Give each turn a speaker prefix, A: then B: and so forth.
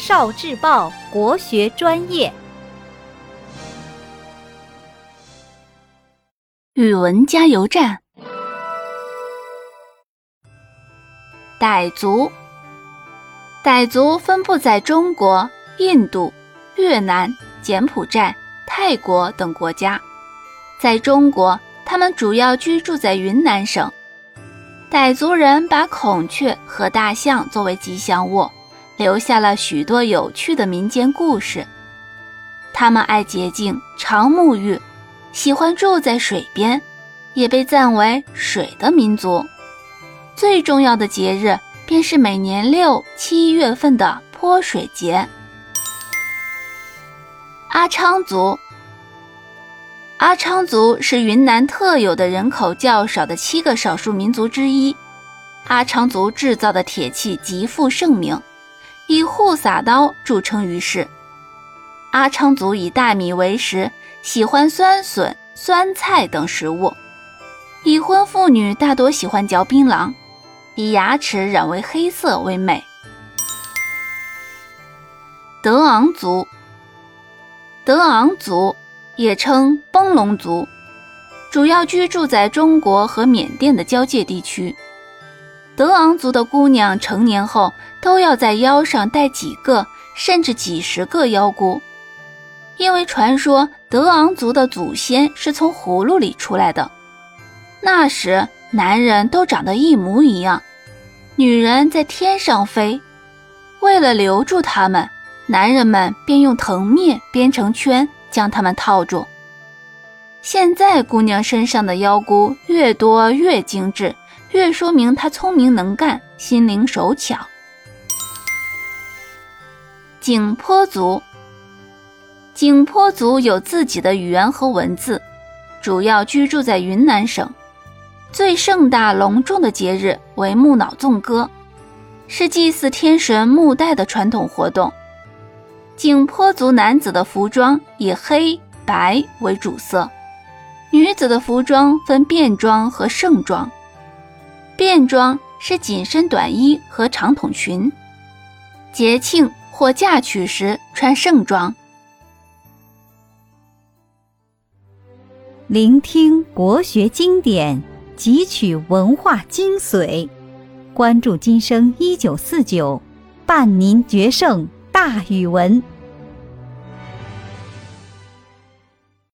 A: 少智报国学专业，
B: 语文加油站。傣族，傣族分布在中国、印度、越南、柬埔寨、泰国等国家。在中国，他们主要居住在云南省。傣族人把孔雀和大象作为吉祥物。留下了许多有趣的民间故事。他们爱洁净、常沐浴，喜欢住在水边，也被赞为“水的民族”。最重要的节日便是每年六七月份的泼水节。阿昌族，阿昌族是云南特有的人口较少的七个少数民族之一。阿昌族制造的铁器极负盛名。以护撒刀著称于世。阿昌族以大米为食，喜欢酸笋、酸菜等食物。已婚妇女大多喜欢嚼槟榔，以牙齿染为黑色为美。德昂族，德昂族也称崩龙族，主要居住在中国和缅甸的交界地区。德昂族的姑娘成年后都要在腰上戴几个甚至几十个腰箍，因为传说德昂族的祖先是从葫芦里出来的。那时男人都长得一模一样，女人在天上飞。为了留住他们，男人们便用藤篾编成圈将他们套住。现在姑娘身上的腰箍越多越精致。越说明她聪明能干、心灵手巧。景颇族，景颇族有自己的语言和文字，主要居住在云南省。最盛大隆重的节日为木脑纵歌，是祭祀天神木代的传统活动。景颇族男子的服装以黑白为主色，女子的服装分便装和盛装。便装是紧身短衣和长筒裙，节庆或嫁娶时穿盛装。
A: 聆听国学经典，汲取文化精髓，关注今生一九四九，伴您决胜大语文。